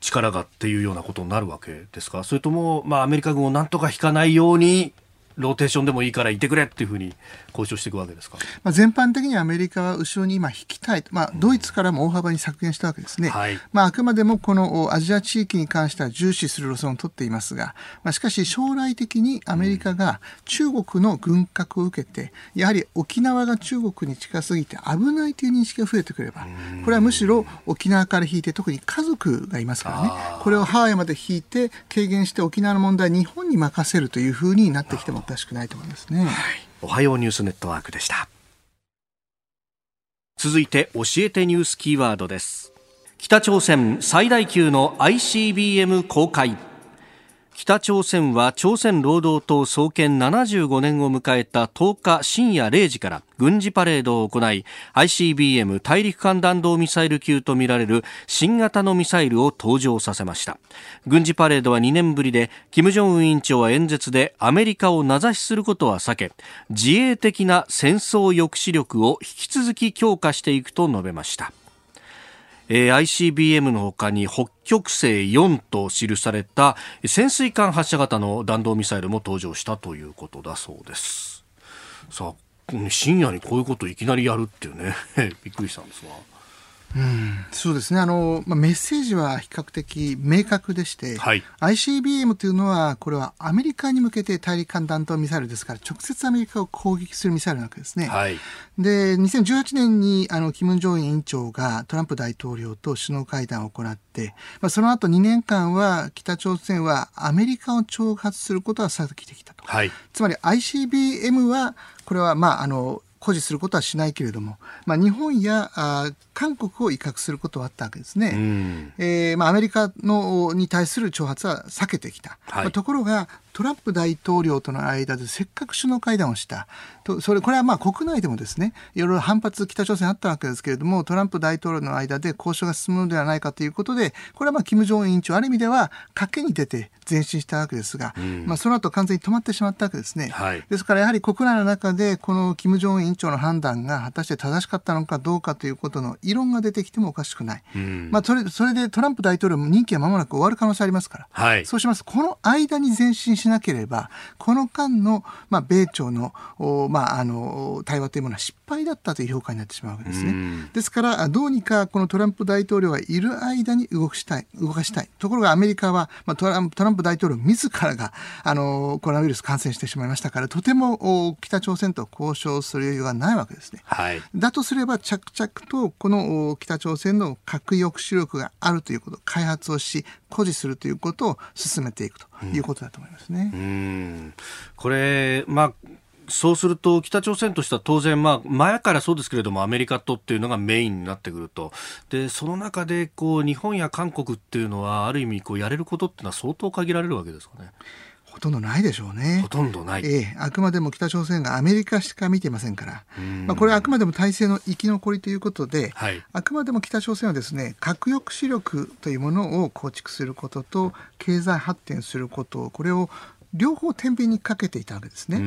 力がっていうようなことになるわけですか？それとも、まあ、アメリカ軍をなんとか引かないようにローテーションでもいいからいてくれっていうふうに交渉していくわけですか、まあ、全般的にアメリカは後ろに今引きたい、まあ、ドイツからも大幅に削減したわけですね、うんはい、まあ、あくまでもこのアジア地域に関しては重視する路線を取っていますが、まあ、しかし将来的にアメリカが中国の軍拡を受けてやはり沖縄が中国に近すぎて危ないという認識が増えてくればこれはむしろ沖縄から引いて特に家族がいますからね。これをハワイまで引いて軽減して沖縄の問題日本に任せるというふうになってきてもおかしくないと思いますね、はい、おはようニュースネットワークでした。続いて教えてニュースキーワードです。北朝鮮最大級の ICBM 公開。北朝鮮は朝鮮労働党創建75年を迎えた10日深夜0時から軍事パレードを行い ICBM 大陸間弾道ミサイル級とみられる新型のミサイルを登場させました。軍事パレードは2年ぶりで金正恩委員長は演説でアメリカを名指しすることは避け自衛的な戦争抑止力を引き続き強化していくと述べました。えー、ICBM のほかに北極星4と記された潜水艦発射型の弾道ミサイルも登場したということだそうですさあ深夜にこういうことをいきなりやるっていうね (laughs) びっくりしたんですが。うん、そうですね。あの、まあ、メッセージは比較的明確でして、はい、ICBM というのはこれはアメリカに向けて大陸間弾道ミサイルですから直接アメリカを攻撃するミサイルなわけですね。はい、で2018年にあの金正恩委員長がトランプ大統領と首脳会談を行って、まあ、その後2年間は北朝鮮はアメリカを挑発することは避けてきたと。はい、つまり ICBM はこれはまああの誇示することはしないけれども、まあ、日本やあ韓国を威嚇することはあったわけですね。うん、えー、まあ、アメリカのに対する挑発は避けてきた。はい、まあ、ところがトランプ大統領との間でせっかく首脳会談をした。とそれこれはまあ国内でもですねいろいろ反発北朝鮮あったわけですけれどもトランプ大統領の間で交渉が進むのではないかということでこれはまあ金正恩委員長ある意味では賭けに出て前進したわけですが、うん、まあ、その後完全に止まってしまったわけですね、はい、ですからやはり国内の中でこの金正恩委員長の判断が果たして正しかったのかどうかということの異論が出てきてもおかしくない、うん、まあ、それそれでトランプ大統領も任期は間もなく終わる可能性ありますから、はい、そうします。とこの間に前進しなければこの間の、まあ、米朝の,、まあ、あの対話というものは失敗だったという評価になってしまうわけですね。ですからどうにかこのトランプ大統領がいる間に動かしたい動かしたいところがアメリカは、まあ、トランプ大統領自らがあのコロナウイルス感染してしまいましたからとても北朝鮮と交渉する余裕がないわけですね。はい、だとすれば着々とこの北朝鮮の核抑止力があるということ開発をし誇示するということを進めていくということだと思いますね。うんこれ、まあそうすると北朝鮮としては当然、まあ、前からそうですけれどもアメリカとっていうのがメインになってくるとでその中でこう日本や韓国っていうのはある意味こうやれることっていうのは相当限られるわけですかね。ほとんどないでしょうね。ほとんどない。ええ、あくまでも北朝鮮がアメリカしか見てませんから、まあ、これはあくまでも体制の生き残りということで、はい、あくまでも北朝鮮はですね、核抑止力というものを構築することと、経済発展すること、これを両方天秤にかけていたわけですね。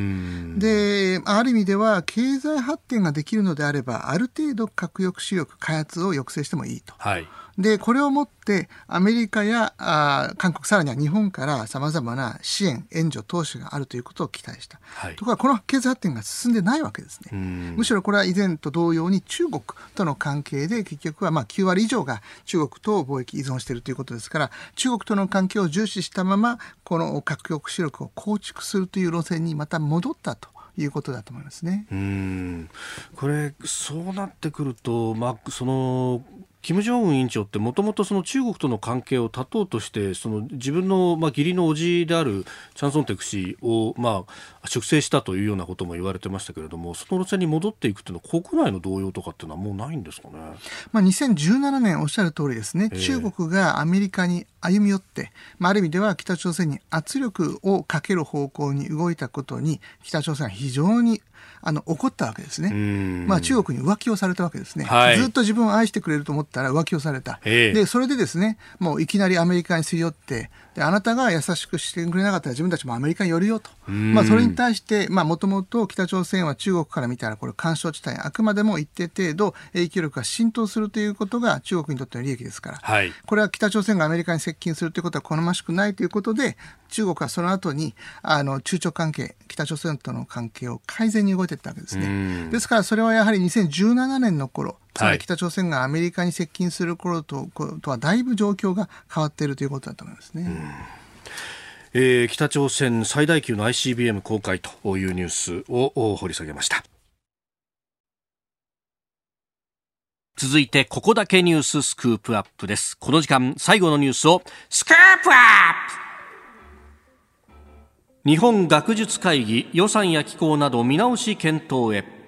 で、ある意味では経済発展ができるのであれば、ある程度核抑止力開発を抑制してもいいと。はいでこれをもってアメリカやあ韓国さらには日本からさまざまな支援援助投資があるということを期待した、はい、ところがこの経済発展が進んでないわけですね。むしろこれは以前と同様に中国との関係で結局はまあ9割以上が中国と貿易依存しているということですから中国との関係を重視したままこの核抑止力を構築するという路線にまた戻ったということだと思いますね。うん。これそうなってくると、まあ、その金正恩委員長ってもともとその中国との関係を断とうとしてその自分のまあ義理の叔父であるチャン・ソンテク氏をまあ粛清したというようなことも言われてましたけれどもその路線に戻っていくというのは国内の動揺とかっていうのはもうないんですかね？まあ2017年おっしゃる通りですね、中国がアメリカに歩み寄って、まあ、ある意味では北朝鮮に圧力をかける方向に動いたことに北朝鮮は非常にあの怒ったわけですね、まあ、中国に浮気をされたわけですね、はい、ずっと自分を愛してくれると思ったら浮気をされた、でそれでですねもういきなりアメリカにすり寄ってであなたが優しくしてくれなかったら自分たちもアメリカに寄るよと、まあ、それに対してもともと北朝鮮は中国から見たらこれ干渉地帯あくまでも一定程度影響力が浸透するということが中国にとっての利益ですから、はい、これは北朝鮮がアメリカに接近するということは好ましくないということで中国はその後にあの中朝関係北朝鮮との関係を改善に動いていったわけですね。ですからそれはやはり2017年の頃つまり北朝鮮がアメリカに接近する頃と,、とはだいぶ状況が変わっているということだと思いますね。えー、北朝鮮最大級の ICBM 公開というニュースを掘り下げました。続いてここだけニューススクープアップです。この時間最後のニュースをスクープアップ日本学術会議予算や機構など見直し検討へ。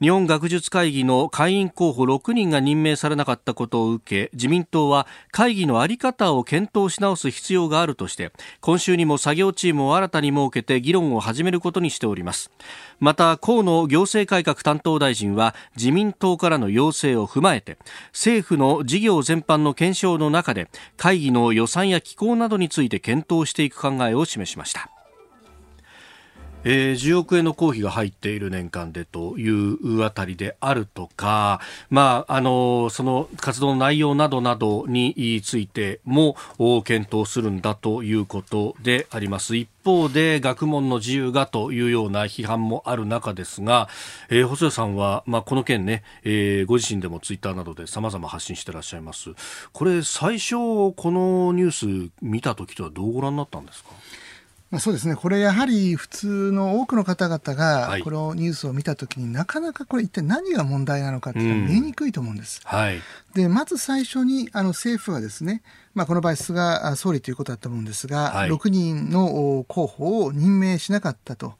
日本学術会議の会員候補6人が任命されなかったことを受け自民党は会議の在り方を検討し直す必要があるとして今週にも作業チームを新たに設けて議論を始めることにしております。また河野行政改革担当大臣は自民党からの要請を踏まえて政府の事業全般の検証の中で会議の予算や機構などについて検討していく考えを示しました。えー、10億円の公費が入っている年間でというあたりであるとか、まあ、あのその活動の内容などなどについても検討するんだということであります。一方で学問の自由がというような批判もある中ですが、えー、細谷さんは、まあ、この件ね、えー、ご自身でもツイッターなどで様々発信してらっしゃいます。これ最初このニュース見た時とはどうご覧になったんですか？まあ、そうですね、これやはり普通の多くの方々がこのニュースを見たときに、なかなかこれ一体何が問題なのかっていうのは見えにくいと思うんです。うんはい、でまず最初にあの政府はですねまあ、この場合、菅総理ということだと思うんですが、はい、6人の候補を任命しなかったと、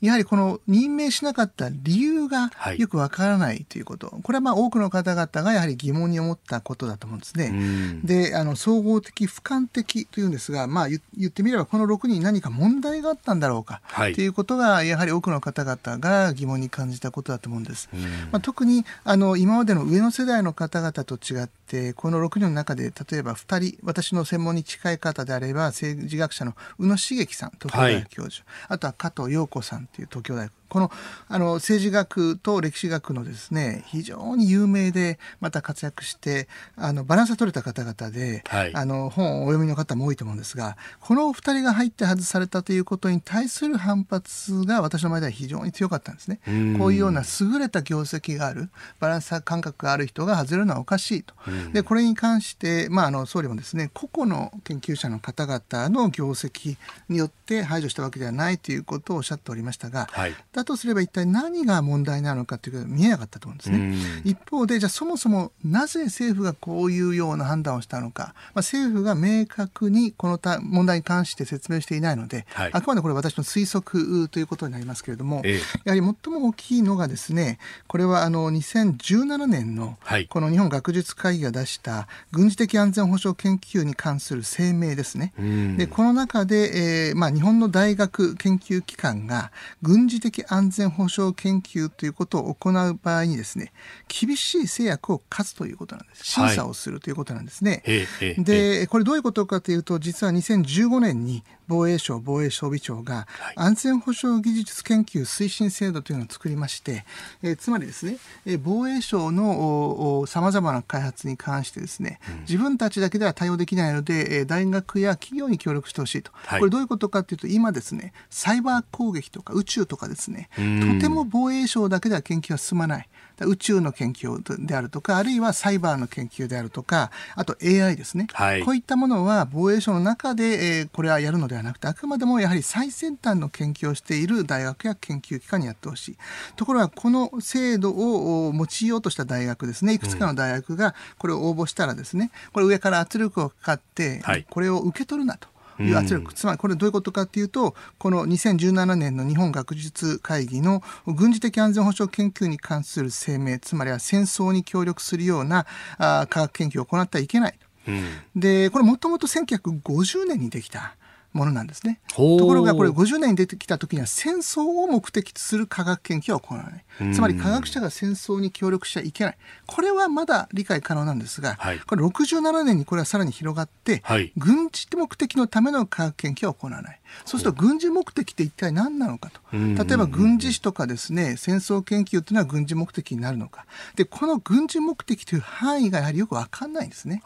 やはりこの任命しなかった理由がよくわからないということ、はい、これはまあ多くの方々がやはり疑問に思ったことだと思うんですね。で、あの総合的、俯瞰的というんですが、まあ、言ってみれば、この6人に何か問題があったんだろうか、はい、ということが、やはり多くの方々が疑問に感じたことだと思うんです。まあ、特にあの今までの上の世代の方々と違って、この6人の中で、例えば2人、私の専門に近い方であれば政治学者の宇野茂樹さん東京大学教授、はい、あとは加藤陽子さんという東京大学このあの政治学と歴史学のですね非常に有名でまた活躍してあのバランスが取れた方々で、はい、あの本をお読みの方も多いと思うんですがこのお二人が入って外されたということに対する反発が私の前では非常に強かったんですね。こういうような優れた業績があるバランス感覚がある人が外れるのはおかしいと。でこれに関して、まあ、あの総理もですね個々の研究者の方々の業績によって排除したわけではないということをおっしゃっておりましたが、はい、だとすれば一体何が問題なのかということが見えなかったと思うんですね。一方でじゃあそもそもなぜ政府がこういうような判断をしたのか、まあ、政府が明確にこの問題に関して説明していないので、はい、あくまでこれ私の推測ということになりますけれども、ええ、やはり最も大きいのがですねこれはあの2017年のこの日本学術会議が出した軍事的安全保障研究に関する声明ですね。でこの中で、えーまあ、日本の大学研究機関が軍事的安全保障研究ということを行う場合にですね厳しい制約を課すということなんです。審査をするということなんですね。はい、でこれどういうことかというと実は2015年に防衛省防衛装備庁が安全保障技術研究推進制度というのを作りまして、えー、つまりですね、えー、防衛省のさまざまな開発に関してですね、うん、自分たちだけでは対応できないので、えー、大学や企業に協力してほしいと、はい、これどういうことかというと今ですねサイバー攻撃とか宇宙とかですねとても防衛省だけでは研究は進まない。宇宙の研究であるとかあるいはサイバーの研究であるとかあと AI ですね、はい、こういったものは防衛省の中で、えー、これはやるのでははなくてあくまでもやはり最先端の研究をしている大学や研究機関にやってほしい。ところがこの制度を用いようとした大学ですね。いくつかの大学がこれを応募したらですねこれ上から圧力がかかって、これを受け取るなと。いう圧力、つまりこれどういうことかというとこの2017年の日本学術会議の軍事的安全保障研究に関する声明つまりは戦争に協力するようなあ科学研究を行ってはいけない。うん、でこれもともと1950年にできたものなんですね。ところがこれ50年に出てきた時には戦争を目的とする科学研究は行わない。つまり科学者が戦争に協力しちゃいけない。これはまだ理解可能なんですが、はい、これ67年にこれはさらに広がって、はい、軍事目的のための科学研究は行わない。そうすると軍事目的って一体何なのかと。例えば軍事史とかですね、戦争研究っていうのは軍事目的になるのか。で、この軍事目的という範囲がやはりよくわかんないんですね。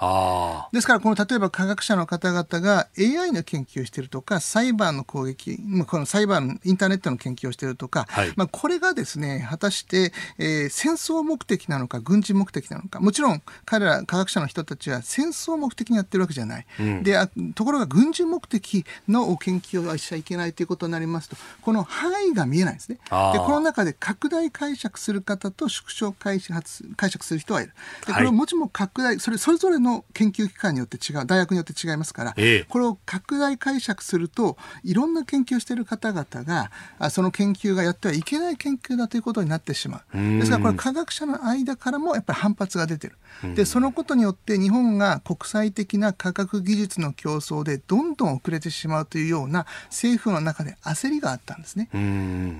ですからこの例えば科学者の方々が AI の研究をしているとか、サイバーの攻撃、このサイバーのインターネットの研究をしているとか、はい、まあこれがですね、果たして、えー、戦争目的なのか軍事目的なのか。もちろん彼ら科学者の人たちは戦争目的にやってるわけじゃない。うん、でところが軍事目的の研究をしちゃいけないということになりますとこの範囲が見えないんですね。でこの中で拡大解釈する方と縮小解釈解釈する人はいる。でこれをもちも拡大それそれぞれの研究機関によって違う大学によって違いますから、えこれを拡大解釈するといろんな研究をしている方々があその研究がやってはいけない研究だということになってしまう。ですからこれ科学者の間からもやっぱり反発が出てる。でそのことによって日本が国際的な科学技術の競争でどんどん遅れてしまうというような政府の中で焦りがあったんですね。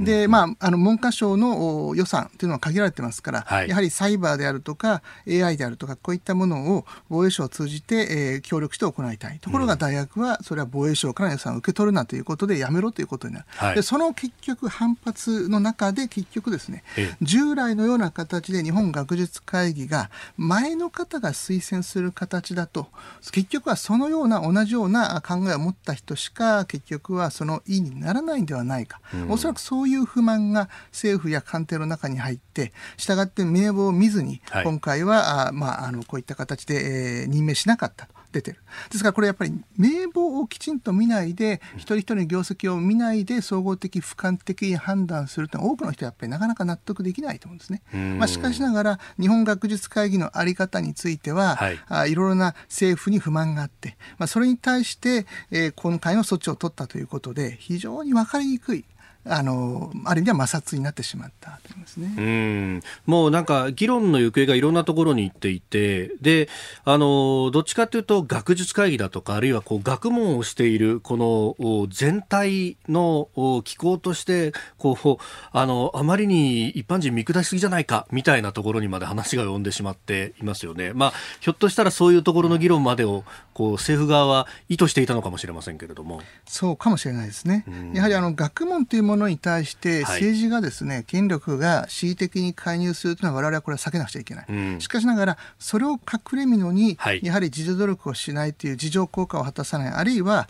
でまああの文科省の予算というのは限られてますから、はい、やはりサイバーであるとか AI であるとかこういったものを防衛省を通じて、えー、協力して行いたいところが大学はそれは防衛省から予算を受け取るなということでやめろということになる、はい、でその結局反発の中で結局ですね従来のような形で日本学術会議が前の方が推薦する形だと結局はそのような同じような考えを持った人しか結局はその意にならないんではないか、うん、おそらくそういう不満が政府や官邸の中に入ってしたがって名簿を見ずに、今回はあ、まあ、あのこういった形で、えー、任命しなかったと。出てる。ですからこれやっぱり名簿をきちんと見ないで一人一人の業績を見ないで総合的俯瞰的に判断するというのは多くの人はやっぱりなかなか納得できないと思うんですね。まあ、しかしながら日本学術会議の在り方については、はい、あいろいろな政府に不満があって、まあ、それに対して、えー、今回の措置を取ったということで非常に分かりにくいあのある意味では摩擦になってしまったと思いますねうんもうなんか議論の行方がいろんなところに行っていてであのどっちかというと学術会議だとかあるいはこう学問をしているこの全体の機構としてこうあのあまりに一般人見下しすぎじゃないかみたいなところにまで話が及んでしまっていますよね。まあ、ひょっとしたらそういうところの議論までをこう政府側は意図していたのかもしれませんけれどもそうかもしれないですね。やはりあの学問というものに対して政治がですね、はい、権力が恣意的に介入するというのは我々はこれは避けなくちゃいけない、うん、しかしながらそれを隠れみのに、はい、やはり自助努力をしないという自助効果を果たさない。あるいは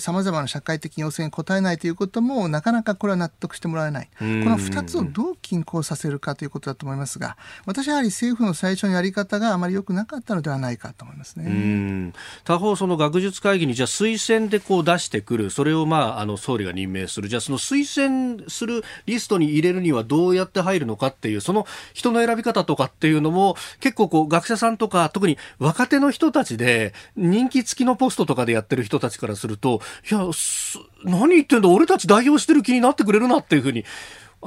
さまざまな社会的要請に応えないということもなかなかこれは納得してもらえない、この2つをどう均衡させるかということだと思いますが私はやはり政府の最初のやり方があまり良くなかったのではないかと思いますね。他方その学術会議にじゃあ推薦でこう出してくる。それをまああの総理が任命する。じゃあその推薦するリストに入れるにはどうやって入るのかっていうその人の選び方とかっていうのも結構こう学者さんとか特に若手の人たちで人気付きのポストとかでやってる人たちからするといや何言ってんだ俺たち代表してる気になってくれるなっていうふうに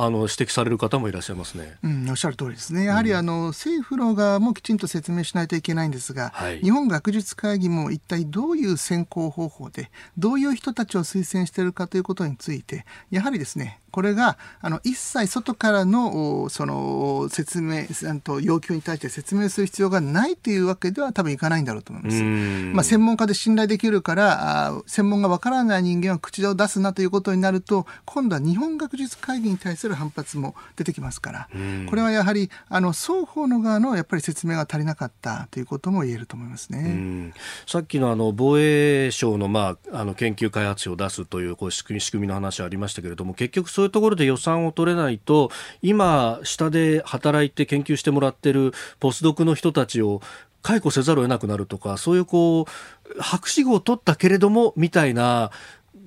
あの指摘される方もいらっしゃいますね、うん、おっしゃる通りですね、やはりあの、政府の側もきちんと説明しないといけないんですが、はい、日本学術会議も一体どういう選考方法で、どういう人たちを推薦しているかということについて、やはりですね、これがあの一切外からのその説明と要求に対して説明する必要がないというわけでは多分いかないんだろうと思います。まあ、専門家で信頼できるからあ専門がわからない人間は口を出すなということになると今度は日本学術会議に対する反発も出てきますからこれはやはりあの双方の側のやっぱり説明が足りなかったということも言えると思いますね。さっきのあの防衛省の,、まあ、あの研究開発費を出すというこう仕組み仕組みの話ありましたけれども結局そういうところで予算を取れないと今、下で働いて研究してもらってるポスドクの人たちを解雇せざるを得なくなるとかそういうこう博士号を取ったけれどもみたいな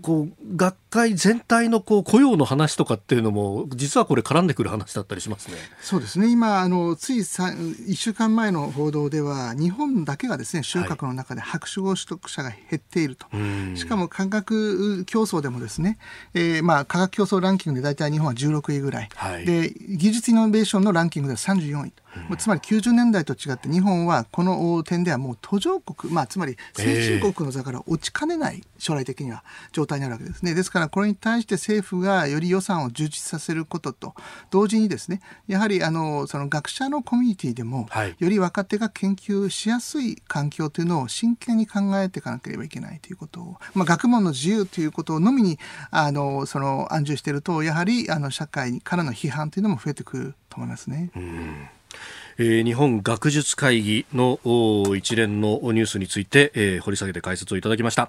こう学会全体のこう雇用の話とかっていうのも実はこれ絡んでくる話だったりしますね。そうですね。今あのつい1週間前の報道では日本だけがですね収穫の中で博士号取得者が減っていると、はい、しかも科学競争でもですね、えー、まあ科学競争ランキングで大体日本は16位ぐらい、はい、で技術イノベーションのランキングでは34位うん、つまり90年代と違って日本はこの点ではもう途上国、まあ、つまり先進国の座から落ちかねない将来的には状態になるわけですね。ですからこれに対して政府がより予算を充実させることと同時にですねやはりあのその学者のコミュニティでも、より若手が研究しやすい環境というのを真剣に考えていかなければいけないということを、まあ、学問の自由ということのみにあのその安住しているとやはりあの社会からの批判というのも増えてくると思いますね。うんえー、日本学術会議の一連のニュースについて、えー、掘り下げて解説をいただきました